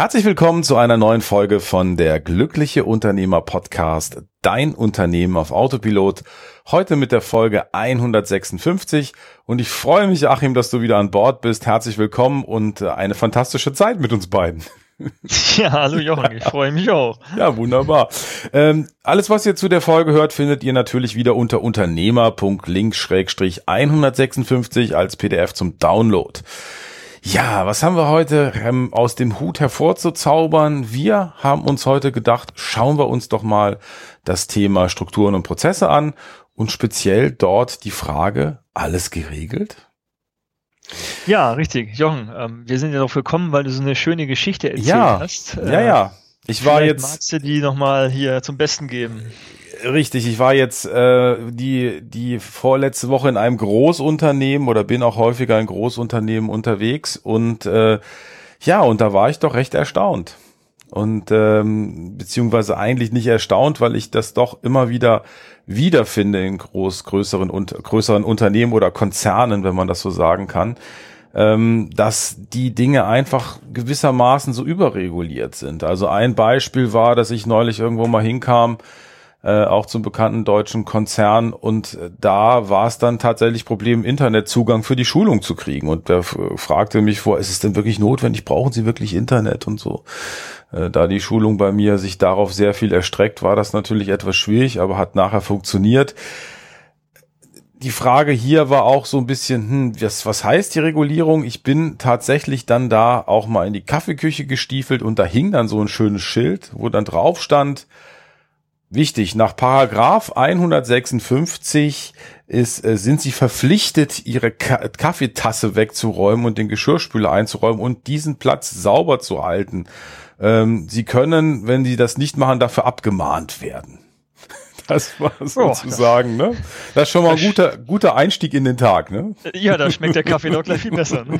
Herzlich willkommen zu einer neuen Folge von der Glückliche Unternehmer Podcast, dein Unternehmen auf Autopilot. Heute mit der Folge 156 und ich freue mich, Achim, dass du wieder an Bord bist. Herzlich willkommen und äh, eine fantastische Zeit mit uns beiden. Ja, hallo Jochen, ich freue mich auch. Ja, wunderbar. Ähm, alles, was ihr zu der Folge hört, findet ihr natürlich wieder unter unternehmer.link-156 als PDF zum Download. Ja, was haben wir heute ähm, aus dem Hut hervorzuzaubern? Wir haben uns heute gedacht, schauen wir uns doch mal das Thema Strukturen und Prozesse an und speziell dort die Frage, alles geregelt? Ja, richtig. Jochen, ähm, wir sind ja noch willkommen, weil du so eine schöne Geschichte erzählt ja, hast. Äh, ja, ja. Ich war jetzt. Magst du die nochmal hier zum Besten geben? Richtig, ich war jetzt äh, die, die vorletzte Woche in einem Großunternehmen oder bin auch häufiger in Großunternehmen unterwegs und äh, ja, und da war ich doch recht erstaunt. Und ähm, beziehungsweise eigentlich nicht erstaunt, weil ich das doch immer wieder wiederfinde in groß, größeren, und, größeren Unternehmen oder Konzernen, wenn man das so sagen kann, ähm, dass die Dinge einfach gewissermaßen so überreguliert sind. Also ein Beispiel war, dass ich neulich irgendwo mal hinkam, äh, auch zum bekannten deutschen Konzern. Und äh, da war es dann tatsächlich Problem, Internetzugang für die Schulung zu kriegen. Und der fragte mich vor, ist es denn wirklich notwendig? Brauchen Sie wirklich Internet und so? Äh, da die Schulung bei mir sich darauf sehr viel erstreckt, war das natürlich etwas schwierig, aber hat nachher funktioniert die Frage hier war auch so ein bisschen, hm, was, was heißt die Regulierung? Ich bin tatsächlich dann da auch mal in die Kaffeeküche gestiefelt und da hing dann so ein schönes Schild, wo dann drauf stand, Wichtig, nach Paragraph 156 ist, äh, sind Sie verpflichtet, Ihre Ka Kaffeetasse wegzuräumen und den Geschirrspüler einzuräumen und diesen Platz sauber zu halten. Ähm, Sie können, wenn Sie das nicht machen, dafür abgemahnt werden. Das war sozusagen, oh, ne? Das ist schon mal ein guter, guter Einstieg in den Tag, ne? Ja, da schmeckt der Kaffee doch gleich viel besser. Ne?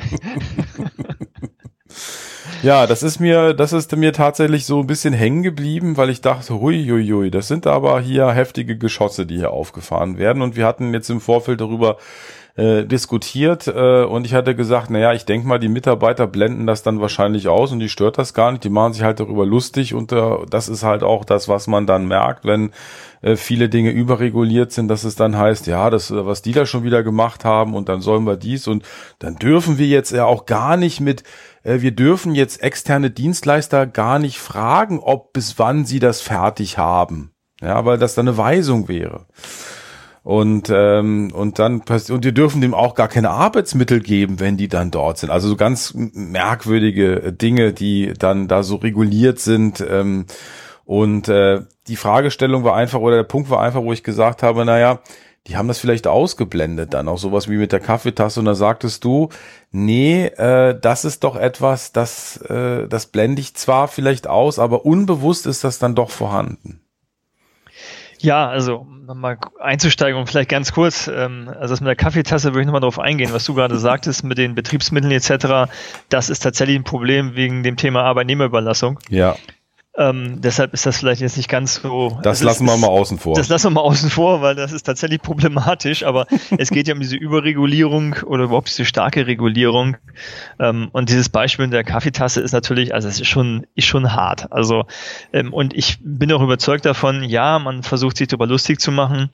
Ja, das ist mir, das ist mir tatsächlich so ein bisschen hängen geblieben, weil ich dachte, hui, hui, hui, das sind aber hier heftige Geschosse, die hier aufgefahren werden. Und wir hatten jetzt im Vorfeld darüber äh, diskutiert äh, und ich hatte gesagt, naja, ich denke mal, die Mitarbeiter blenden das dann wahrscheinlich aus und die stört das gar nicht, die machen sich halt darüber lustig und äh, das ist halt auch das, was man dann merkt, wenn äh, viele Dinge überreguliert sind, dass es dann heißt, ja, das, was die da schon wieder gemacht haben und dann sollen wir dies und dann dürfen wir jetzt ja auch gar nicht mit äh, wir dürfen jetzt externe Dienstleister gar nicht fragen, ob bis wann sie das fertig haben. Ja, weil das dann eine Weisung wäre. Und ähm, und dann und wir dürfen dem auch gar keine Arbeitsmittel geben, wenn die dann dort sind. Also so ganz merkwürdige Dinge, die dann da so reguliert sind. Ähm, und äh, die Fragestellung war einfach oder der Punkt war einfach, wo ich gesagt habe, naja, die haben das vielleicht ausgeblendet dann, auch sowas wie mit der Kaffeetasse und da sagtest du, nee, äh, das ist doch etwas, das, äh, das blende ich zwar vielleicht aus, aber unbewusst ist das dann doch vorhanden. Ja, also nochmal einzusteigen und vielleicht ganz kurz, ähm, also das mit der Kaffeetasse würde ich nochmal darauf eingehen, was du gerade sagtest mit den Betriebsmitteln etc. Das ist tatsächlich ein Problem wegen dem Thema Arbeitnehmerüberlassung. Ja. Ähm, deshalb ist das vielleicht jetzt nicht ganz so. Das lassen ist, wir mal außen vor. Das lassen wir mal außen vor, weil das ist tatsächlich problematisch. Aber es geht ja um diese Überregulierung oder überhaupt diese starke Regulierung. Ähm, und dieses Beispiel in der Kaffeetasse ist natürlich, also es ist schon, ist schon hart. Also ähm, und ich bin auch überzeugt davon. Ja, man versucht sich darüber lustig zu machen,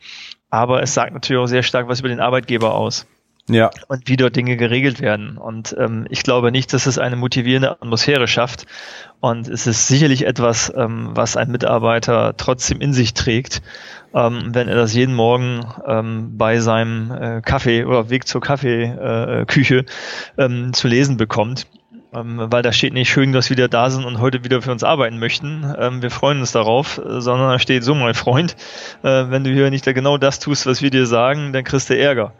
aber es sagt natürlich auch sehr stark was über den Arbeitgeber aus ja. und wie dort Dinge geregelt werden. Und ähm, ich glaube nicht, dass es eine motivierende Atmosphäre schafft. Und es ist sicherlich etwas, ähm, was ein Mitarbeiter trotzdem in sich trägt, ähm, wenn er das jeden Morgen ähm, bei seinem äh, Kaffee oder Weg zur Kaffeeküche äh, ähm, zu lesen bekommt weil da steht nicht schön, dass wir wieder da sind und heute wieder für uns arbeiten möchten. Ähm, wir freuen uns darauf, äh, sondern da steht so, mein Freund, äh, wenn du hier nicht genau das tust, was wir dir sagen, dann kriegst du Ärger.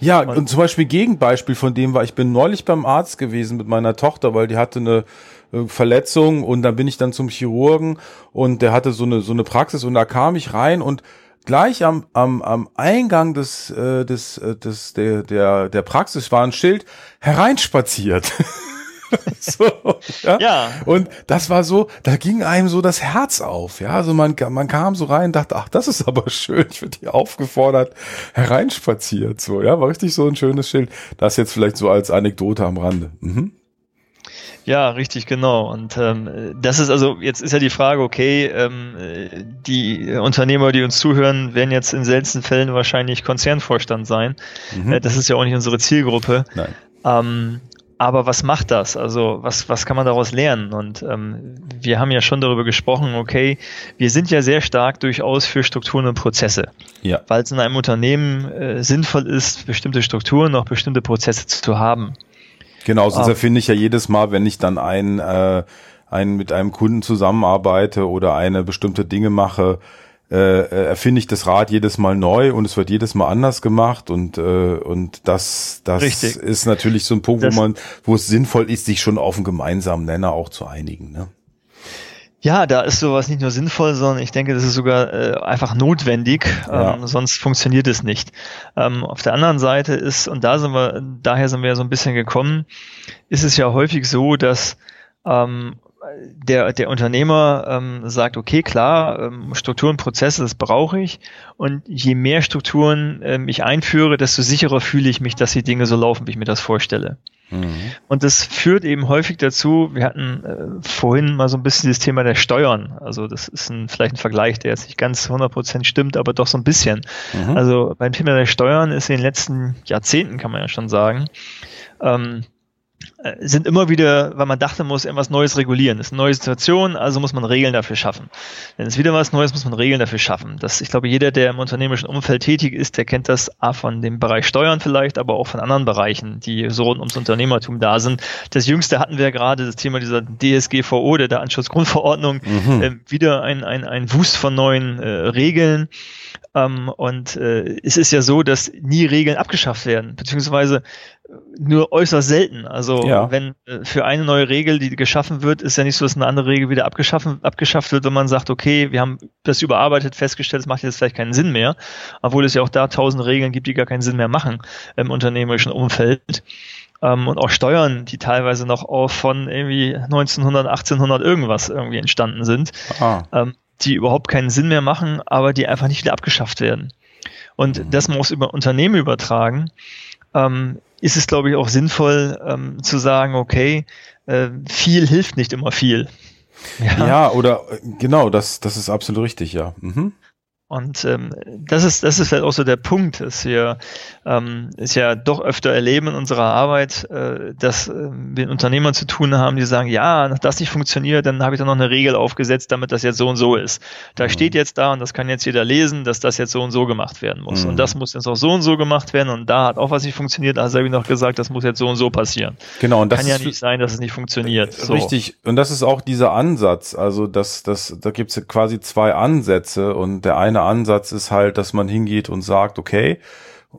Ja, und, und zum Beispiel Gegenbeispiel von dem war, ich bin neulich beim Arzt gewesen mit meiner Tochter, weil die hatte eine äh, Verletzung und dann bin ich dann zum Chirurgen und der hatte so eine so eine Praxis und da kam ich rein und gleich am, am, am Eingang des, des, des, der, der, der Praxis war ein Schild hereinspaziert. so, ja? ja. Und das war so, da ging einem so das Herz auf. Ja, also man, man kam so rein und dachte, ach, das ist aber schön. Ich werde hier aufgefordert, hereinspaziert. So, ja, war richtig so ein schönes Schild. Das jetzt vielleicht so als Anekdote am Rande. Mhm. Ja, richtig, genau. Und ähm, das ist also, jetzt ist ja die Frage, okay, ähm, die Unternehmer, die uns zuhören, werden jetzt in seltensten Fällen wahrscheinlich Konzernvorstand sein. Mhm. Äh, das ist ja auch nicht unsere Zielgruppe. Nein. Ähm, aber was macht das? Also was, was kann man daraus lernen? Und ähm, wir haben ja schon darüber gesprochen, okay, wir sind ja sehr stark durchaus für Strukturen und Prozesse. Ja. Weil es in einem Unternehmen äh, sinnvoll ist, bestimmte Strukturen, auch bestimmte Prozesse zu haben. Genau, sonst um, erfinde ich ja jedes Mal, wenn ich dann ein, äh, ein mit einem Kunden zusammenarbeite oder eine bestimmte Dinge mache, äh, äh, erfinde ich das Rad jedes Mal neu und es wird jedes Mal anders gemacht und äh, und das das Richtig. ist natürlich so ein Punkt, das wo man wo es sinnvoll ist, sich schon auf einen gemeinsamen Nenner auch zu einigen. Ne? Ja, da ist sowas nicht nur sinnvoll, sondern ich denke, das ist sogar äh, einfach notwendig, ja. ähm, sonst funktioniert es nicht. Ähm, auf der anderen Seite ist, und da sind wir, daher sind wir ja so ein bisschen gekommen, ist es ja häufig so, dass ähm, der, der Unternehmer ähm, sagt, okay, klar, ähm, Strukturen, Prozesse, das brauche ich. Und je mehr Strukturen ähm, ich einführe, desto sicherer fühle ich mich, dass die Dinge so laufen, wie ich mir das vorstelle. Mhm. Und das führt eben häufig dazu, wir hatten äh, vorhin mal so ein bisschen das Thema der Steuern. Also das ist ein, vielleicht ein Vergleich, der jetzt nicht ganz 100% stimmt, aber doch so ein bisschen. Mhm. Also beim Thema der Steuern ist in den letzten Jahrzehnten, kann man ja schon sagen, ähm, äh, sind immer wieder, weil man dachte, man muss irgendwas Neues regulieren. Das ist eine neue Situation, also muss man Regeln dafür schaffen. Wenn es wieder was Neues, muss man Regeln dafür schaffen. Das, ich glaube, jeder, der im unternehmerischen Umfeld tätig ist, der kennt das A von dem Bereich Steuern vielleicht, aber auch von anderen Bereichen, die so rund ums Unternehmertum da sind. Das jüngste hatten wir gerade, das Thema dieser DSGVO, der Datenschutzgrundverordnung, mhm. äh, wieder ein, ein, ein Wust von neuen äh, Regeln. Ähm, und äh, es ist ja so, dass nie Regeln abgeschafft werden, beziehungsweise nur äußerst selten. Also ja. wenn äh, für eine neue Regel, die geschaffen wird, ist ja nicht so, dass eine andere Regel wieder abgeschaffen, abgeschafft wird, wenn man sagt, okay, wir haben das überarbeitet, festgestellt, es macht jetzt vielleicht keinen Sinn mehr, obwohl es ja auch da tausend Regeln gibt, die gar keinen Sinn mehr machen im unternehmerischen Umfeld. Ähm, und auch Steuern, die teilweise noch auch von irgendwie 1900, 1800 irgendwas irgendwie entstanden sind, ähm, die überhaupt keinen Sinn mehr machen, aber die einfach nicht wieder abgeschafft werden. Und mhm. das muss über Unternehmen übertragen. Ähm, ist es, glaube ich, auch sinnvoll ähm, zu sagen, okay, äh, viel hilft nicht immer viel. Ja, ja oder äh, genau, das, das ist absolut richtig, ja. Mhm. Und ähm, das ist das ist halt auch so der Punkt, dass wir ähm, es ja doch öfter erleben in unserer Arbeit, äh, dass äh, wir mit Unternehmern zu tun haben, die sagen, ja, nach das nicht funktioniert, dann habe ich da noch eine Regel aufgesetzt, damit das jetzt so und so ist. Da mhm. steht jetzt da und das kann jetzt jeder lesen, dass das jetzt so und so gemacht werden muss. Mhm. Und das muss jetzt auch so und so gemacht werden und da hat auch was nicht funktioniert, da habe ich noch gesagt, das muss jetzt so und so passieren. Genau, und das kann ja nicht sein, dass es nicht funktioniert. So. Richtig, und das ist auch dieser Ansatz. Also das, das, da gibt es quasi zwei Ansätze und der eine Ansatz ist halt, dass man hingeht und sagt, okay,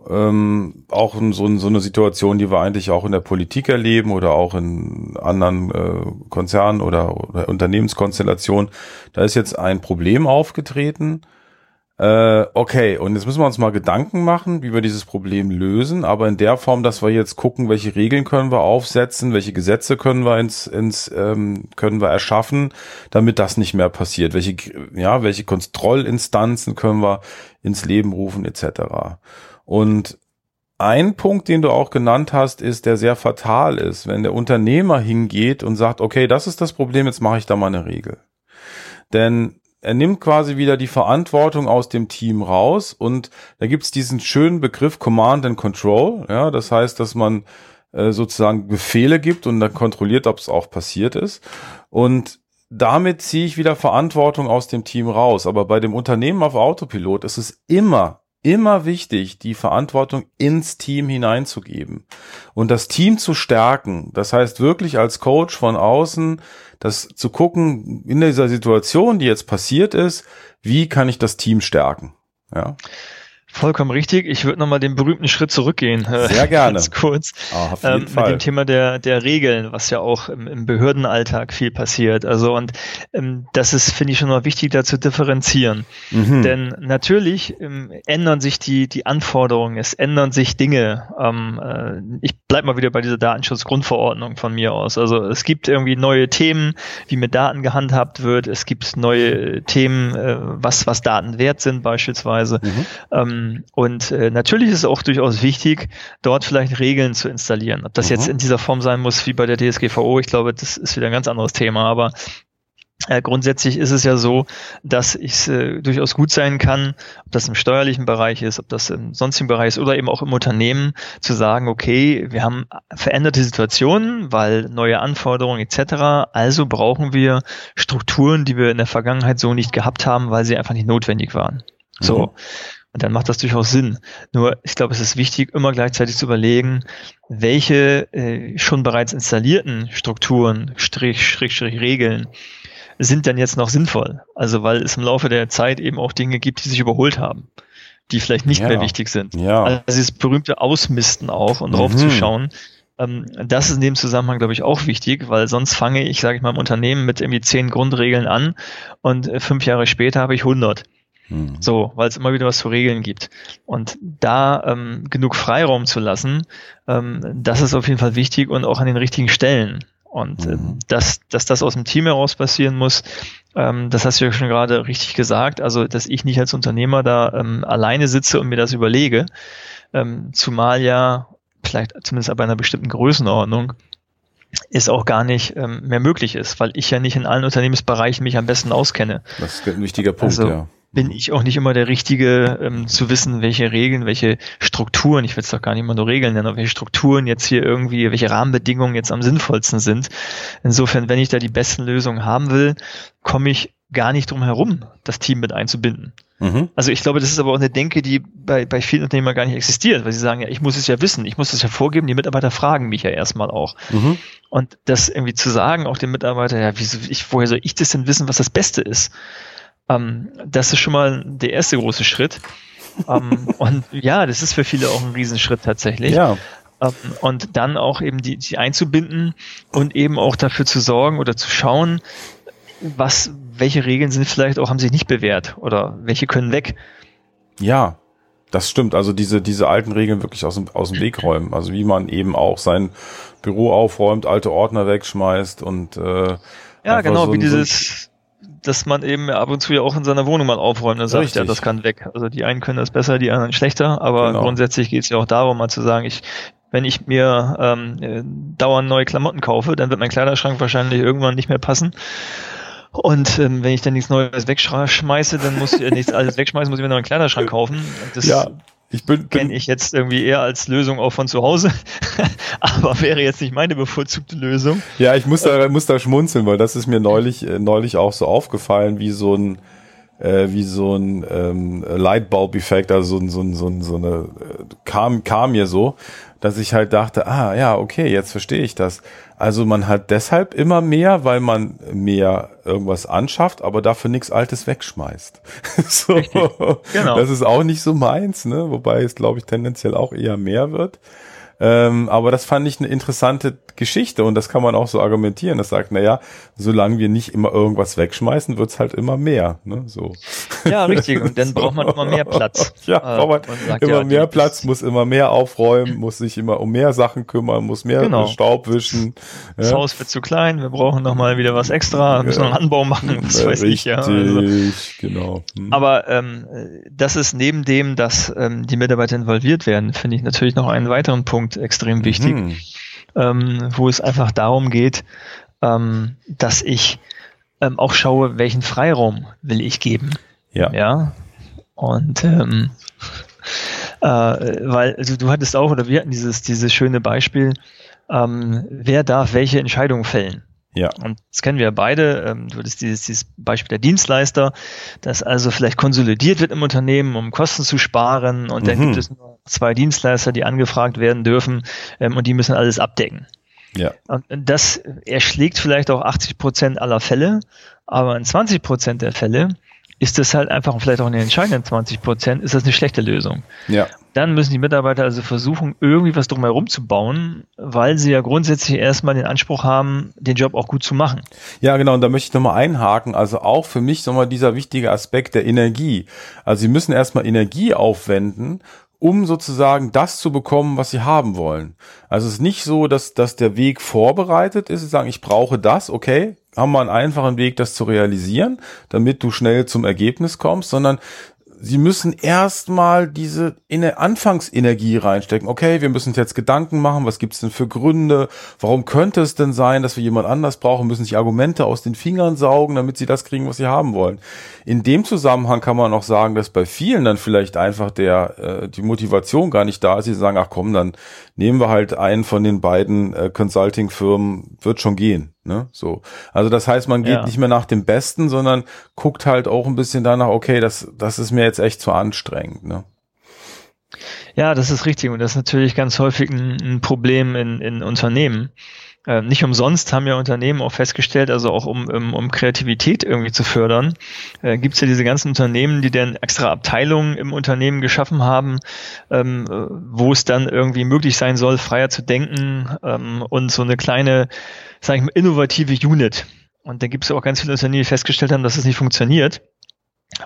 ähm, auch so, so eine Situation, die wir eigentlich auch in der Politik erleben oder auch in anderen äh, Konzernen oder, oder Unternehmenskonstellationen. Da ist jetzt ein Problem aufgetreten äh, okay, und jetzt müssen wir uns mal Gedanken machen, wie wir dieses Problem lösen, aber in der Form, dass wir jetzt gucken, welche Regeln können wir aufsetzen, welche Gesetze können wir ins, ins ähm, können wir erschaffen, damit das nicht mehr passiert, welche ja, welche Kontrollinstanzen können wir ins Leben rufen etc. Und ein Punkt, den du auch genannt hast, ist, der sehr fatal ist, wenn der Unternehmer hingeht und sagt, okay, das ist das Problem, jetzt mache ich da mal eine Regel. Denn er nimmt quasi wieder die Verantwortung aus dem Team raus und da gibt's diesen schönen Begriff Command and Control. Ja, das heißt, dass man äh, sozusagen Befehle gibt und dann kontrolliert, ob es auch passiert ist. Und damit ziehe ich wieder Verantwortung aus dem Team raus. Aber bei dem Unternehmen auf Autopilot ist es immer immer wichtig, die Verantwortung ins Team hineinzugeben und das Team zu stärken. Das heißt wirklich als Coach von außen, das zu gucken in dieser Situation, die jetzt passiert ist, wie kann ich das Team stärken? Ja. Vollkommen richtig. Ich würde nochmal den berühmten Schritt zurückgehen. Äh, Sehr gerne. Ganz kurz. Oh, auf jeden ähm, Fall. Mit dem Thema der, der Regeln, was ja auch im, im Behördenalltag viel passiert. Also, und ähm, das ist, finde ich, schon mal wichtig, da zu differenzieren. Mhm. Denn natürlich ähm, ändern sich die, die Anforderungen, es ändern sich Dinge. Ähm, äh, ich bleib mal wieder bei dieser Datenschutzgrundverordnung von mir aus. Also, es gibt irgendwie neue Themen, wie mit Daten gehandhabt wird. Es gibt neue Themen, äh, was, was Daten wert sind, beispielsweise. Mhm. Ähm, und äh, natürlich ist es auch durchaus wichtig, dort vielleicht Regeln zu installieren. Ob das mhm. jetzt in dieser Form sein muss wie bei der DSGVO, ich glaube, das ist wieder ein ganz anderes Thema, aber äh, grundsätzlich ist es ja so, dass es äh, durchaus gut sein kann, ob das im steuerlichen Bereich ist, ob das im sonstigen Bereich ist oder eben auch im Unternehmen, zu sagen, okay, wir haben veränderte Situationen, weil neue Anforderungen etc. Also brauchen wir Strukturen, die wir in der Vergangenheit so nicht gehabt haben, weil sie einfach nicht notwendig waren. So. Mhm. Und dann macht das durchaus Sinn. Nur, ich glaube, es ist wichtig, immer gleichzeitig zu überlegen, welche äh, schon bereits installierten Strukturen, Strich, Strich, Strich, Regeln sind denn jetzt noch sinnvoll? Also, weil es im Laufe der Zeit eben auch Dinge gibt, die sich überholt haben, die vielleicht nicht ja. mehr wichtig sind. Ja. Also, dieses berühmte Ausmisten auch und drauf mhm. zu schauen, ähm, das ist in dem Zusammenhang, glaube ich, auch wichtig, weil sonst fange ich, sage ich mal, im Unternehmen mit irgendwie zehn Grundregeln an und äh, fünf Jahre später habe ich 100. Mhm. So, weil es immer wieder was zu regeln gibt. Und da ähm, genug Freiraum zu lassen, ähm, das ist auf jeden Fall wichtig und auch an den richtigen Stellen. Und äh, mhm. dass, dass das aus dem Team heraus passieren muss, ähm, das hast du ja schon gerade richtig gesagt. Also, dass ich nicht als Unternehmer da ähm, alleine sitze und mir das überlege, ähm, zumal ja vielleicht zumindest bei einer bestimmten Größenordnung ist auch gar nicht ähm, mehr möglich ist, weil ich ja nicht in allen Unternehmensbereichen mich am besten auskenne. Das ist ein wichtiger Punkt, also, ja bin ich auch nicht immer der Richtige, ähm, zu wissen, welche Regeln, welche Strukturen, ich will es doch gar nicht immer nur Regeln nennen, aber welche Strukturen jetzt hier irgendwie, welche Rahmenbedingungen jetzt am sinnvollsten sind. Insofern, wenn ich da die besten Lösungen haben will, komme ich gar nicht drum herum, das Team mit einzubinden. Mhm. Also ich glaube, das ist aber auch eine Denke, die bei, bei vielen Unternehmern gar nicht existiert, weil sie sagen, ja, ich muss es ja wissen, ich muss es ja vorgeben, die Mitarbeiter fragen mich ja erstmal auch. Mhm. Und das irgendwie zu sagen, auch den Mitarbeitern, ja, wieso, ich, woher soll ich das denn wissen, was das Beste ist? Ähm, das ist schon mal der erste große Schritt. ähm, und ja, das ist für viele auch ein Riesenschritt tatsächlich. Ja. Ähm, und dann auch eben die, die einzubinden und eben auch dafür zu sorgen oder zu schauen, was, welche Regeln sind vielleicht auch, haben sich nicht bewährt oder welche können weg. Ja, das stimmt. Also diese, diese alten Regeln wirklich aus dem, aus dem Weg räumen. Also wie man eben auch sein Büro aufräumt, alte Ordner wegschmeißt und äh, ja, genau, so wie dieses dass man eben ab und zu ja auch in seiner Wohnung mal aufräumt und sagt, Richtig. ja, das kann weg. Also die einen können das besser, die anderen schlechter, aber genau. grundsätzlich geht es ja auch darum, mal zu sagen, ich, wenn ich mir ähm, äh, dauernd neue Klamotten kaufe, dann wird mein Kleiderschrank wahrscheinlich irgendwann nicht mehr passen. Und ähm, wenn ich dann nichts Neues wegschmeiße, dann muss ich äh, nichts alles wegschmeißen, muss ich mir noch einen Kleiderschrank kaufen. Das ja. Ich bin, kenne ich jetzt irgendwie eher als Lösung auch von zu Hause, aber wäre jetzt nicht meine bevorzugte Lösung. Ja, ich muss da, muss da schmunzeln, weil das ist mir neulich, äh, neulich auch so aufgefallen, wie so ein, äh, wie so ein ähm, Lightbulb-Effekt, also so, so, so, so eine, äh, kam, kam mir so, dass ich halt dachte, ah ja, okay, jetzt verstehe ich das. Also man hat deshalb immer mehr, weil man mehr irgendwas anschafft, aber dafür nichts Altes wegschmeißt. so, genau. Das ist auch nicht so meins, ne? Wobei es, glaube ich, tendenziell auch eher mehr wird. Ähm, aber das fand ich eine interessante Geschichte und das kann man auch so argumentieren. Das sagt, naja, solange wir nicht immer irgendwas wegschmeißen, wird's halt immer mehr. Ne? So. Ja, richtig. Und dann braucht man immer mehr Platz. Ja, äh, braucht man sagt, immer ja, mehr Platz, muss immer mehr aufräumen, muss sich immer um mehr Sachen kümmern, muss mehr genau. Staub wischen. Das ja. Haus wird zu klein, wir brauchen noch mal wieder was extra, müssen noch einen Anbau machen, was weiß richtig, ich. Ja. Also. genau. Hm. Aber ähm, das ist neben dem, dass ähm, die Mitarbeiter involviert werden, finde ich natürlich noch einen weiteren Punkt, Punkt extrem wichtig, mhm. ähm, wo es einfach darum geht, ähm, dass ich ähm, auch schaue, welchen Freiraum will ich geben. Ja. Ja. Und ähm, äh, weil also du hattest auch oder wir hatten dieses dieses schöne Beispiel, ähm, wer darf welche Entscheidung fällen. Ja. Und das kennen wir ja beide. Ähm, du hattest dieses, dieses Beispiel der Dienstleister, dass also vielleicht konsolidiert wird im Unternehmen, um Kosten zu sparen. Und dann mhm. gibt es nur zwei Dienstleister, die angefragt werden dürfen ähm, und die müssen alles abdecken. Ja. Und das erschlägt vielleicht auch 80 Prozent aller Fälle, aber in 20 Prozent der Fälle ist das halt einfach vielleicht auch in den entscheidenden 20 Prozent, ist das eine schlechte Lösung. Ja. Dann müssen die Mitarbeiter also versuchen, irgendwie was drumherum zu bauen, weil sie ja grundsätzlich erstmal den Anspruch haben, den Job auch gut zu machen. Ja, genau, und da möchte ich nochmal einhaken. Also auch für mich nochmal dieser wichtige Aspekt der Energie. Also sie müssen erstmal Energie aufwenden, um sozusagen das zu bekommen, was sie haben wollen. Also es ist nicht so, dass, dass der Weg vorbereitet ist. Sie sagen, ich brauche das, okay, haben wir einen einfachen Weg, das zu realisieren, damit du schnell zum Ergebnis kommst, sondern sie müssen erstmal diese in der Anfangsenergie reinstecken. Okay, wir müssen uns jetzt Gedanken machen, was gibt's denn für Gründe? Warum könnte es denn sein, dass wir jemand anders brauchen? Müssen sich Argumente aus den Fingern saugen, damit sie das kriegen, was sie haben wollen. In dem Zusammenhang kann man auch sagen, dass bei vielen dann vielleicht einfach der äh, die Motivation gar nicht da ist. Sie sagen, ach komm, dann nehmen wir halt einen von den beiden äh, Consulting-Firmen, wird schon gehen. Ne? So. Also das heißt, man geht ja. nicht mehr nach dem Besten, sondern guckt halt auch ein bisschen danach, okay, das, das ist mir jetzt echt zu anstrengend. Ne? Ja, das ist richtig. Und das ist natürlich ganz häufig ein, ein Problem in, in Unternehmen. Äh, nicht umsonst haben ja Unternehmen auch festgestellt, also auch um, um, um Kreativität irgendwie zu fördern, äh, gibt es ja diese ganzen Unternehmen, die dann extra Abteilungen im Unternehmen geschaffen haben, ähm, wo es dann irgendwie möglich sein soll, freier zu denken ähm, und so eine kleine, sag ich mal, innovative Unit. Und da gibt es auch ganz viele Unternehmen, die festgestellt haben, dass es das nicht funktioniert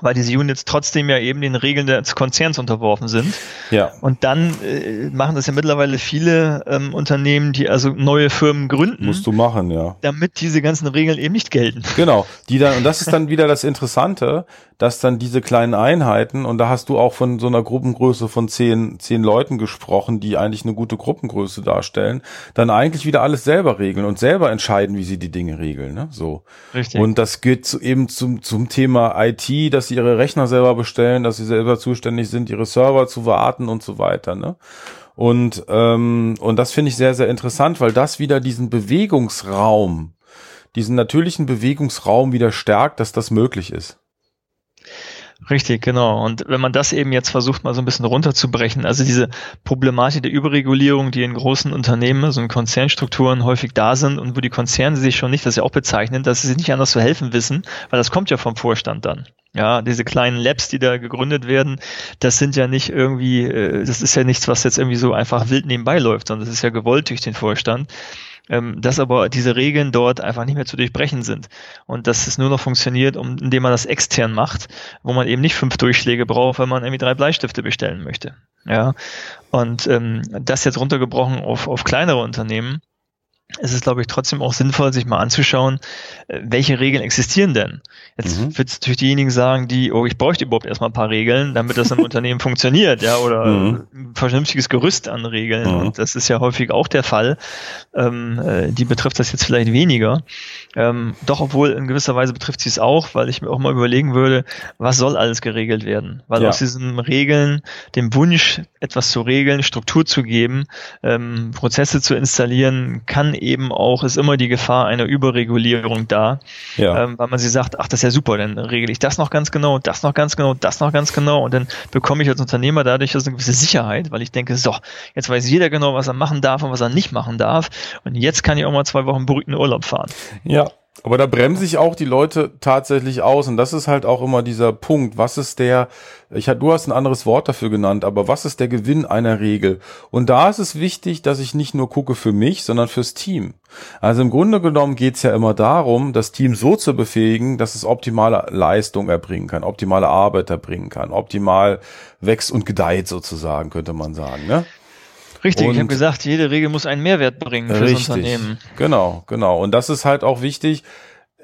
weil diese Units trotzdem ja eben den Regeln des Konzerns unterworfen sind. Ja. Und dann äh, machen das ja mittlerweile viele ähm, Unternehmen, die also neue Firmen gründen. Musst du machen, ja. Damit diese ganzen Regeln eben nicht gelten. Genau. Die dann, und das ist dann wieder das Interessante, dass dann diese kleinen Einheiten, und da hast du auch von so einer Gruppengröße von zehn, zehn Leuten gesprochen, die eigentlich eine gute Gruppengröße darstellen, dann eigentlich wieder alles selber regeln und selber entscheiden, wie sie die Dinge regeln. Ne? So. Richtig. Und das geht zu, eben zum, zum Thema IT, dass sie ihre Rechner selber bestellen, dass sie selber zuständig sind, ihre Server zu warten und so weiter. Ne? Und, ähm, und das finde ich sehr, sehr interessant, weil das wieder diesen Bewegungsraum, diesen natürlichen Bewegungsraum wieder stärkt, dass das möglich ist. Richtig, genau. Und wenn man das eben jetzt versucht, mal so ein bisschen runterzubrechen, also diese Problematik der Überregulierung, die in großen Unternehmen, so in Konzernstrukturen häufig da sind und wo die Konzerne sich schon nicht, das ist ja auch bezeichnen, dass sie sich nicht anders zu helfen wissen, weil das kommt ja vom Vorstand dann. Ja, diese kleinen Labs, die da gegründet werden, das sind ja nicht irgendwie, äh, das ist ja nichts, was jetzt irgendwie so einfach wild nebenbei läuft, sondern das ist ja gewollt durch den Vorstand ähm, dass aber diese Regeln dort einfach nicht mehr zu durchbrechen sind und dass es nur noch funktioniert, um, indem man das extern macht, wo man eben nicht fünf Durchschläge braucht, wenn man irgendwie drei Bleistifte bestellen möchte. Ja, und ähm, das jetzt runtergebrochen auf, auf kleinere Unternehmen es ist, glaube ich, trotzdem auch sinnvoll, sich mal anzuschauen, äh, welche Regeln existieren denn. Jetzt mhm. wird es natürlich diejenigen sagen, die, oh, ich bräuchte überhaupt erstmal ein paar Regeln, damit das im Unternehmen funktioniert, ja, oder mhm. ein vernünftiges Gerüst an Regeln. Mhm. Und das ist ja häufig auch der Fall. Ähm, äh, die betrifft das jetzt vielleicht weniger. Ähm, doch, obwohl in gewisser Weise betrifft sie es auch, weil ich mir auch mal überlegen würde, was soll alles geregelt werden? Weil ja. aus diesen Regeln, dem Wunsch, etwas zu regeln, Struktur zu geben, ähm, Prozesse zu installieren, kann eben auch, ist immer die Gefahr einer Überregulierung da, ja. ähm, weil man sie sagt, ach, das ist ja super, dann regel ich das noch ganz genau, das noch ganz genau, das noch ganz genau und dann bekomme ich als Unternehmer dadurch also eine gewisse Sicherheit, weil ich denke, so, jetzt weiß jeder genau, was er machen darf und was er nicht machen darf und jetzt kann ich auch mal zwei Wochen beruhigten Urlaub fahren. Ja, aber da bremse ich auch die Leute tatsächlich aus. Und das ist halt auch immer dieser Punkt. Was ist der, ich, du hast ein anderes Wort dafür genannt, aber was ist der Gewinn einer Regel? Und da ist es wichtig, dass ich nicht nur gucke für mich, sondern fürs Team. Also im Grunde genommen geht es ja immer darum, das Team so zu befähigen, dass es optimale Leistung erbringen kann, optimale Arbeit erbringen kann, optimal wächst und gedeiht sozusagen, könnte man sagen. Ne? Richtig, und ich habe gesagt, jede Regel muss einen Mehrwert bringen fürs richtig, Unternehmen. Genau, genau. Und das ist halt auch wichtig.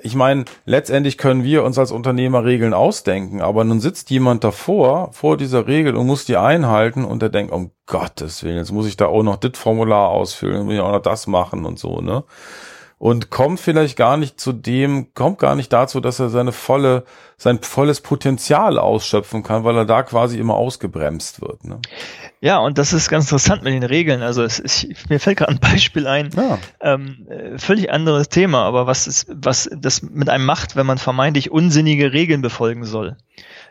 Ich meine, letztendlich können wir uns als Unternehmer Regeln ausdenken, aber nun sitzt jemand davor, vor dieser Regel und muss die einhalten und der denkt, um Gottes Willen, jetzt muss ich da auch noch das Formular ausfüllen, muss ich auch noch das machen und so, ne? Und kommt vielleicht gar nicht zu dem, kommt gar nicht dazu, dass er seine volle, sein volles Potenzial ausschöpfen kann, weil er da quasi immer ausgebremst wird. Ne? Ja, und das ist ganz interessant mit den Regeln. Also es ist, mir fällt gerade ein Beispiel ein, ja. ähm, äh, völlig anderes Thema, aber was ist, was das mit einem macht, wenn man vermeintlich unsinnige Regeln befolgen soll.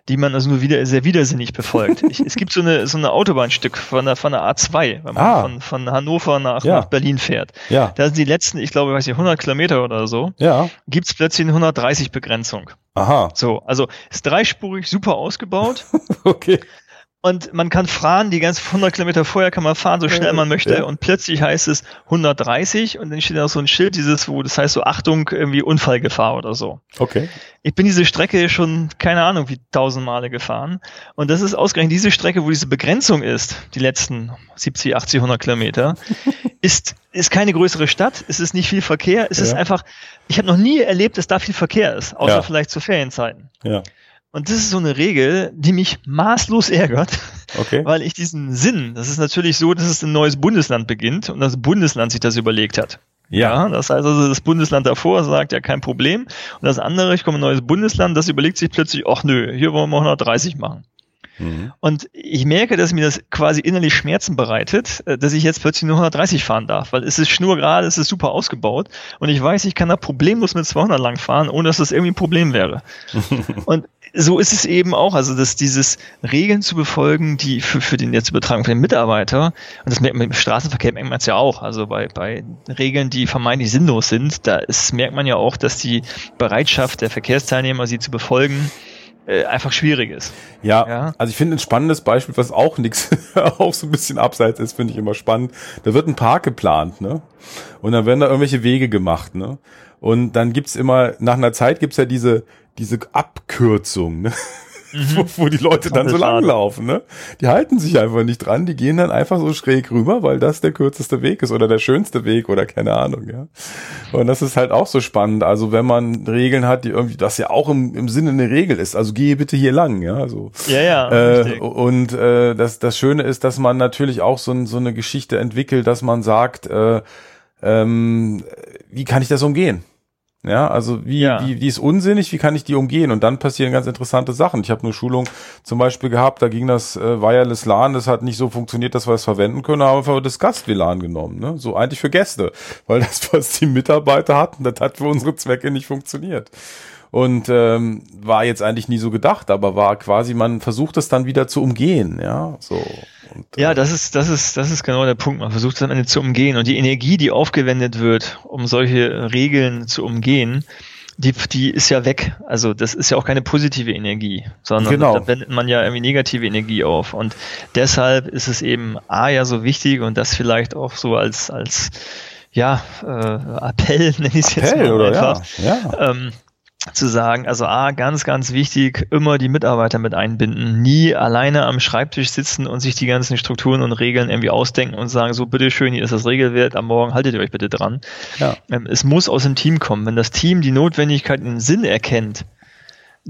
Die man also nur wieder sehr widersinnig befolgt. Ich, es gibt so eine, so eine Autobahnstück von der, von der A2, wenn man ah. von, von Hannover nach, ja. nach Berlin fährt. Ja. Da sind die letzten, ich glaube, weiß nicht, 100 Kilometer oder so, ja. gibt's plötzlich eine 130 Begrenzung. Aha. So, also ist dreispurig, super ausgebaut. okay. Und man kann fahren, die ganzen 100 Kilometer vorher kann man fahren, so schnell man möchte. Ja. Und plötzlich heißt es 130 und dann steht da so ein Schild, dieses, wo das heißt so Achtung, irgendwie Unfallgefahr oder so. Okay. Ich bin diese Strecke schon, keine Ahnung, wie tausend Male gefahren. Und das ist ausgerechnet diese Strecke, wo diese Begrenzung ist, die letzten 70, 80, 100 Kilometer, ist, ist keine größere Stadt. Es ist nicht viel Verkehr. Es ja. ist einfach, ich habe noch nie erlebt, dass da viel Verkehr ist, außer ja. vielleicht zu Ferienzeiten. Ja. Und das ist so eine Regel, die mich maßlos ärgert, okay. weil ich diesen Sinn, das ist natürlich so, dass es ein neues Bundesland beginnt und das Bundesland sich das überlegt hat. Ja. ja. das heißt also, das Bundesland davor sagt ja kein Problem. Und das andere, ich komme ein neues Bundesland, das überlegt sich plötzlich, ach nö, hier wollen wir 130 machen. Mhm. Und ich merke, dass mir das quasi innerlich Schmerzen bereitet, äh, dass ich jetzt plötzlich nur 130 fahren darf, weil es ist schnurgerade, es ist super ausgebaut und ich weiß, ich kann da problemlos mit 200 lang fahren, ohne dass das irgendwie ein Problem wäre. und so ist es eben auch, also dass dieses Regeln zu befolgen, die für, für den jetzt Übertragung für den Mitarbeiter, und das merkt man im Straßenverkehr merkt man es ja auch, also bei, bei Regeln, die vermeintlich sinnlos sind, da ist, merkt man ja auch, dass die Bereitschaft der Verkehrsteilnehmer, sie zu befolgen, äh, einfach schwierig ist. Ja, ja, also ich finde ein spannendes Beispiel, was auch nichts, auch so ein bisschen abseits ist, finde ich immer spannend. Da wird ein Park geplant, ne? Und dann werden da irgendwelche Wege gemacht, ne? Und dann gibt's immer, nach einer Zeit gibt's ja diese, diese Abkürzung, ne? Mhm. wo, wo, die Leute dann so langlaufen, ne? Die halten sich einfach nicht dran, die gehen dann einfach so schräg rüber, weil das der kürzeste Weg ist oder der schönste Weg oder keine Ahnung, ja. Und das ist halt auch so spannend. Also wenn man Regeln hat, die irgendwie, das ja auch im, im Sinne eine Regel ist, also gehe bitte hier lang, ja. So. Ja, ja. Äh, und äh, das, das Schöne ist, dass man natürlich auch so, so eine Geschichte entwickelt, dass man sagt, äh, ähm, wie kann ich das umgehen? Ja, also wie, ja. wie, die ist unsinnig, wie kann ich die umgehen? Und dann passieren ganz interessante Sachen. Ich habe eine Schulung zum Beispiel gehabt, da ging das äh, Wireless LAN, das hat nicht so funktioniert, dass wir es verwenden können, aber wir das Gast-WLAN genommen. Ne? So eigentlich für Gäste, weil das, was die Mitarbeiter hatten, das hat für unsere Zwecke nicht funktioniert. Und ähm, war jetzt eigentlich nie so gedacht, aber war quasi, man versucht es dann wieder zu umgehen, ja, so. Und, ja, äh, das ist, das ist, das ist genau der Punkt. Man versucht es am Ende zu umgehen. Und die Energie, die aufgewendet wird, um solche Regeln zu umgehen, die, die ist ja weg. Also das ist ja auch keine positive Energie, sondern genau. da wendet man ja irgendwie negative Energie auf. Und deshalb ist es eben A ja so wichtig und das vielleicht auch so als, als ja, äh, Appell, nenne ich es jetzt mal oder einfach. Ja, ja. Ähm, zu sagen, also A, ganz, ganz wichtig, immer die Mitarbeiter mit einbinden, nie alleine am Schreibtisch sitzen und sich die ganzen Strukturen und Regeln irgendwie ausdenken und sagen, so bitteschön, hier ist das Regelwert, am Morgen haltet ihr euch bitte dran. Ja. Ähm, es muss aus dem Team kommen. Wenn das Team die Notwendigkeit in den Sinn erkennt,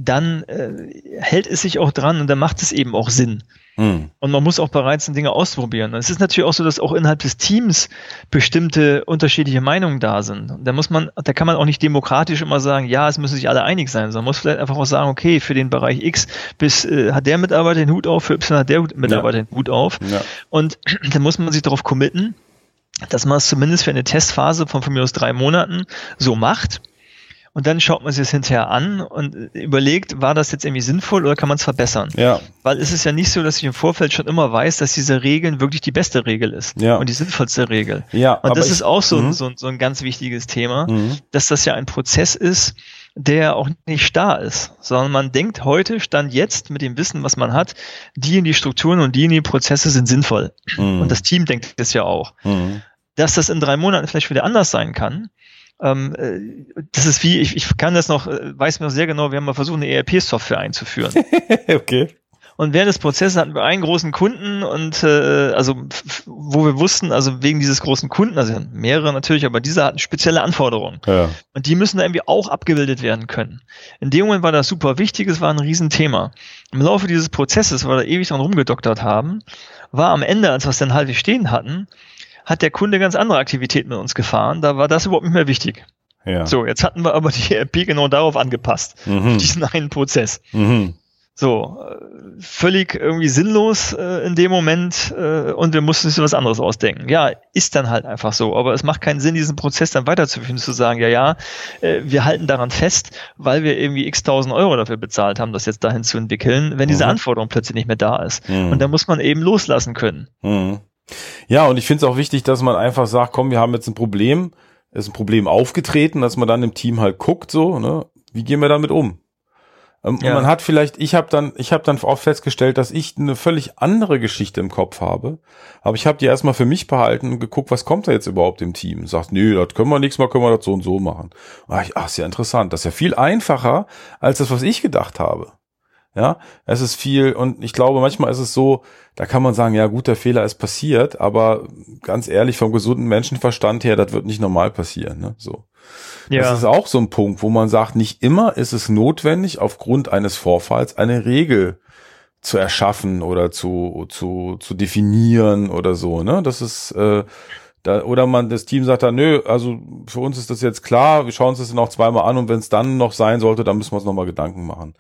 dann äh, hält es sich auch dran und dann macht es eben auch Sinn. Hm. Und man muss auch bereit sein, Dinge auszuprobieren. Und es ist natürlich auch so, dass auch innerhalb des Teams bestimmte unterschiedliche Meinungen da sind. Und da muss man, da kann man auch nicht demokratisch immer sagen, ja, es müssen sich alle einig sein, sondern man muss vielleicht einfach auch sagen, okay, für den Bereich X bis äh, hat der Mitarbeiter den Hut auf, für Y hat der Mitarbeiter ja. den Hut auf. Ja. Und da muss man sich darauf committen, dass man es zumindest für eine Testphase von von mir aus drei Monaten so macht und dann schaut man sich das hinterher an und überlegt, war das jetzt irgendwie sinnvoll oder kann man es verbessern? Ja. Weil es ist ja nicht so, dass ich im Vorfeld schon immer weiß, dass diese Regeln wirklich die beste Regel ist ja. und die sinnvollste Regel. Ja, und das ist auch so, mhm. so, so, ein ganz wichtiges Thema, mhm. dass das ja ein Prozess ist, der auch nicht starr ist, sondern man denkt heute, stand jetzt mit dem Wissen, was man hat, die in die Strukturen und die in die Prozesse sind sinnvoll. Mhm. Und das Team denkt das ja auch. Mhm. Dass das in drei Monaten vielleicht wieder anders sein kann, ähm, äh, das ist wie, ich, ich kann das noch, äh, weiß mir noch sehr genau, wir haben mal versucht, eine ERP-Software einzuführen. okay. Und während des Prozesses hatten wir einen großen Kunden und äh, also wo wir wussten, also wegen dieses großen Kunden, also mehrere natürlich, aber dieser hatten spezielle Anforderungen. Ja. Und die müssen da irgendwie auch abgebildet werden können. In dem Moment war das super wichtig, es war ein Riesenthema. Im Laufe dieses Prozesses, weil wir da ewig dran rumgedoktert haben, war am Ende, als wir es dann halt stehen hatten, hat der Kunde ganz andere Aktivitäten mit uns gefahren. Da war das überhaupt nicht mehr wichtig. Ja. So, jetzt hatten wir aber die RP genau darauf angepasst, mhm. diesen einen Prozess. Mhm. So, äh, völlig irgendwie sinnlos äh, in dem Moment äh, und wir mussten uns was anderes ausdenken. Ja, ist dann halt einfach so. Aber es macht keinen Sinn, diesen Prozess dann weiterzuführen, zu sagen, ja, ja, äh, wir halten daran fest, weil wir irgendwie x tausend Euro dafür bezahlt haben, das jetzt dahin zu entwickeln, wenn diese mhm. Anforderung plötzlich nicht mehr da ist. Mhm. Und da muss man eben loslassen können. Ja, und ich finde es auch wichtig, dass man einfach sagt, komm, wir haben jetzt ein Problem, ist ein Problem aufgetreten, dass man dann im Team halt guckt, so, ne, wie gehen wir damit um? Ähm, ja. Man hat vielleicht, ich habe dann, ich habe dann auch festgestellt, dass ich eine völlig andere Geschichte im Kopf habe. Aber ich habe die erstmal für mich behalten und geguckt, was kommt da jetzt überhaupt im Team? Sagt, nö, das können wir nächstes Mal, können wir das so und so machen. Ach, ach, ist ja interessant. Das ist ja viel einfacher als das, was ich gedacht habe. Ja, es ist viel und ich glaube, manchmal ist es so, da kann man sagen, ja gut, der Fehler ist passiert, aber ganz ehrlich, vom gesunden Menschenverstand her, das wird nicht normal passieren. Ne? So. Ja. Das ist auch so ein Punkt, wo man sagt, nicht immer ist es notwendig, aufgrund eines Vorfalls eine Regel zu erschaffen oder zu, zu, zu definieren oder so. Ne? Das ist äh, da, oder man das Team sagt dann, nö, also für uns ist das jetzt klar, wir schauen uns das noch zweimal an und wenn es dann noch sein sollte, dann müssen wir uns nochmal Gedanken machen.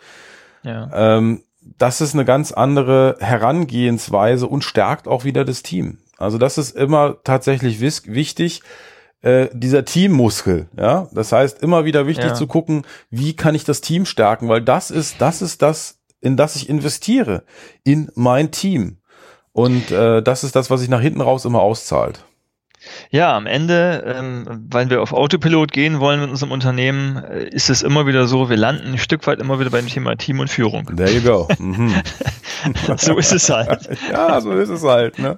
Ja. Ähm, das ist eine ganz andere Herangehensweise und stärkt auch wieder das Team. Also das ist immer tatsächlich wichtig, äh, dieser Teammuskel, ja. Das heißt, immer wieder wichtig ja. zu gucken, wie kann ich das Team stärken, weil das ist, das ist das, in das ich investiere, in mein Team. Und äh, das ist das, was sich nach hinten raus immer auszahlt. Ja, am Ende, ähm, weil wir auf Autopilot gehen wollen mit unserem Unternehmen, äh, ist es immer wieder so, wir landen ein Stück weit immer wieder beim Thema Team und Führung. There you go. Mhm. so ist es halt. ja, so ist es halt. Ne?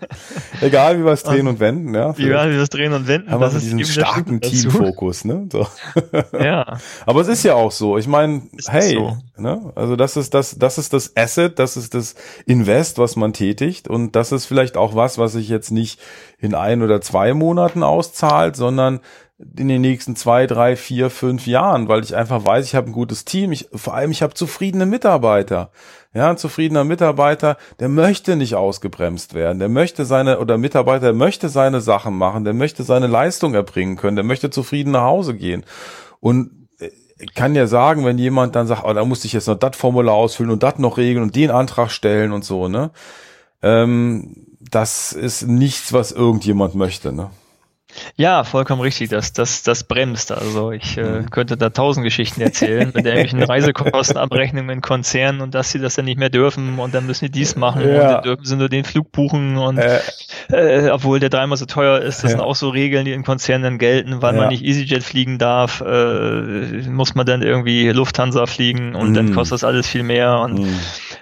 Egal wie wir es drehen und wenden. Ja, Egal wie wir es drehen und wenden. Haben wir diesen starken Teamfokus. Ne? So. ja. Aber es ist ja auch so. Ich meine, hey, so. ne? also das ist das, das ist das Asset, das ist das Invest, was man tätigt und das ist vielleicht auch was, was ich jetzt nicht in ein oder zwei Monaten auszahlt, sondern in den nächsten zwei, drei, vier, fünf Jahren, weil ich einfach weiß, ich habe ein gutes Team, ich, vor allem ich habe zufriedene Mitarbeiter. Ja, ein zufriedener Mitarbeiter, der möchte nicht ausgebremst werden, der möchte seine, oder Mitarbeiter, der möchte seine Sachen machen, der möchte seine Leistung erbringen können, der möchte zufrieden nach Hause gehen. Und ich kann ja sagen, wenn jemand dann sagt, oh, da musste ich jetzt noch das Formular ausfüllen und das noch regeln und den Antrag stellen und so, ne? Ähm, das ist nichts, was irgendjemand möchte, ne? Ja, vollkommen richtig. Das, das, das bremst. Also ich äh, mhm. könnte da tausend Geschichten erzählen mit irgendwelchen Reisekostenabrechnungen in Konzernen und dass sie das dann nicht mehr dürfen und dann müssen die dies machen ja. und dann dürfen sie nur den Flug buchen und äh. Äh, obwohl der dreimal so teuer ist, das ja. sind auch so Regeln, die in Konzernen dann gelten, weil ja. man nicht EasyJet fliegen darf, äh, muss man dann irgendwie Lufthansa fliegen und mhm. dann kostet das alles viel mehr und mhm.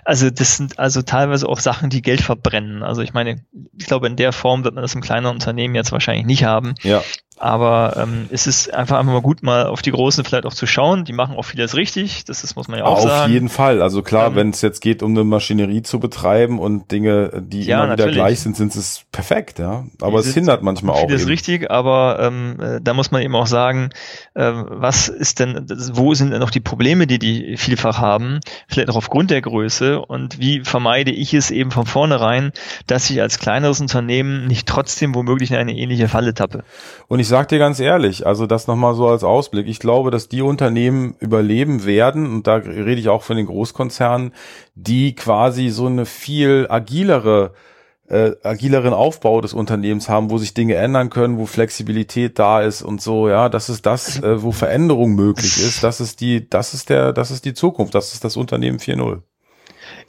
Also das sind also teilweise auch Sachen, die Geld verbrennen. Also ich meine, ich glaube in der Form wird man das im kleinen Unternehmen jetzt wahrscheinlich nicht haben. Ja. Aber ähm, es ist einfach einfach mal gut, mal auf die Großen vielleicht auch zu schauen. Die machen auch vieles richtig. Das, das muss man ja auch auf sagen. Auf jeden Fall. Also klar, ähm, wenn es jetzt geht, um eine Maschinerie zu betreiben und Dinge, die ja, immer wieder natürlich. gleich sind, sind es perfekt, ja. Aber die es hindert manchmal auch. Vieles richtig, aber ähm, äh, da muss man eben auch sagen, äh, was ist denn, wo sind denn noch die Probleme, die die vielfach haben? Vielleicht auch aufgrund der Größe und wie vermeide ich es eben von vornherein, dass ich als kleineres Unternehmen nicht trotzdem womöglich in eine ähnliche Falle tappe. Und ich sag dir ganz ehrlich, also das nochmal so als Ausblick. Ich glaube, dass die Unternehmen überleben werden, und da rede ich auch von den Großkonzernen, die quasi so eine viel agilere äh, agileren Aufbau des Unternehmens haben, wo sich Dinge ändern können, wo Flexibilität da ist und so, ja, das ist das, äh, wo Veränderung möglich ist, das ist die, das ist der, das ist die Zukunft, das ist das Unternehmen 4.0.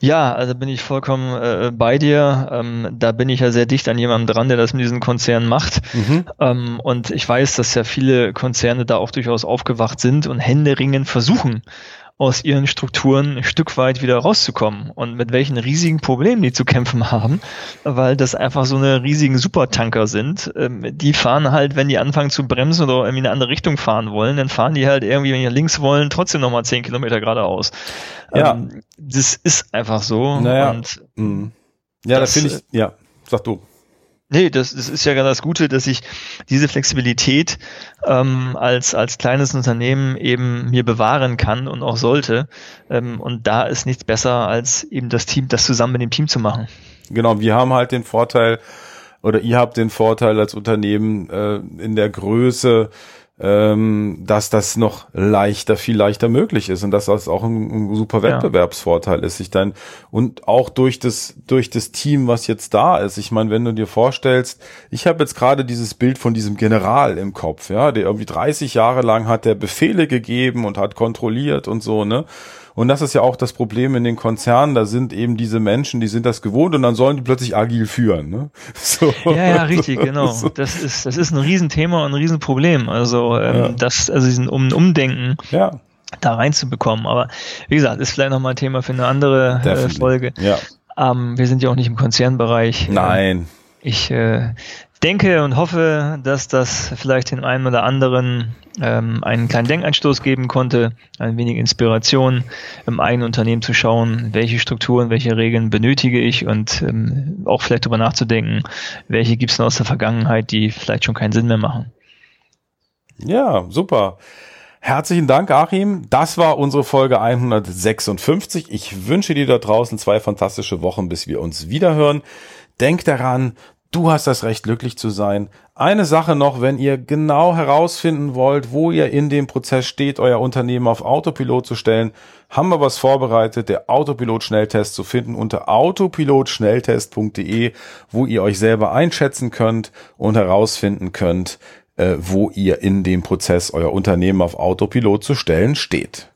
Ja, also bin ich vollkommen äh, bei dir. Ähm, da bin ich ja sehr dicht an jemandem dran, der das mit diesen Konzernen macht. Mhm. Ähm, und ich weiß, dass ja viele Konzerne da auch durchaus aufgewacht sind und händeringend versuchen, aus ihren Strukturen ein Stück weit wieder rauszukommen und mit welchen riesigen Problemen die zu kämpfen haben, weil das einfach so eine riesigen Supertanker sind. Ähm, die fahren halt, wenn die anfangen zu bremsen oder irgendwie in eine andere Richtung fahren wollen, dann fahren die halt irgendwie, wenn die links wollen, trotzdem nochmal zehn Kilometer geradeaus. Ja. Ähm, das ist einfach so. Naja. Und mhm. Ja, das, da finde ich, ja, sag du. Nee, das, das ist ja ganz das Gute, dass ich diese Flexibilität ähm, als, als kleines Unternehmen eben mir bewahren kann und auch sollte. Ähm, und da ist nichts besser, als eben das Team, das zusammen mit dem Team zu machen. Genau, wir haben halt den Vorteil, oder ihr habt den Vorteil als Unternehmen äh, in der Größe, ähm, dass das noch leichter, viel leichter möglich ist und dass das auch ein, ein super Wettbewerbsvorteil ja. ist. Ich dann und auch durch das durch das Team, was jetzt da ist. Ich meine, wenn du dir vorstellst, ich habe jetzt gerade dieses Bild von diesem General im Kopf, ja, der irgendwie 30 Jahre lang hat der Befehle gegeben und hat kontrolliert und so, ne? Und das ist ja auch das Problem in den Konzernen. Da sind eben diese Menschen, die sind das gewohnt und dann sollen die plötzlich agil führen. Ne? So. Ja, ja, richtig, genau. Das ist, das ist ein Riesenthema und ein Riesenproblem. Also ähm, ja. das, also diesen um Umdenken. Ja da reinzubekommen. Aber wie gesagt, ist vielleicht nochmal ein Thema für eine andere äh, Folge. Ja. Ähm, wir sind ja auch nicht im Konzernbereich. Nein. Ich äh, denke und hoffe, dass das vielleicht den einen oder anderen ähm, einen kleinen Denkanstoß geben konnte, ein wenig Inspiration im eigenen Unternehmen zu schauen, welche Strukturen, welche Regeln benötige ich und ähm, auch vielleicht darüber nachzudenken, welche gibt es noch aus der Vergangenheit, die vielleicht schon keinen Sinn mehr machen. Ja, super. Herzlichen Dank, Achim. Das war unsere Folge 156. Ich wünsche dir da draußen zwei fantastische Wochen, bis wir uns wiederhören. Denk daran, Du hast das Recht, glücklich zu sein. Eine Sache noch, wenn ihr genau herausfinden wollt, wo ihr in dem Prozess steht, euer Unternehmen auf Autopilot zu stellen, haben wir was vorbereitet, der Autopilot-Schnelltest zu finden unter autopilotschnelltest.de, wo ihr euch selber einschätzen könnt und herausfinden könnt, äh, wo ihr in dem Prozess euer Unternehmen auf Autopilot zu stellen steht.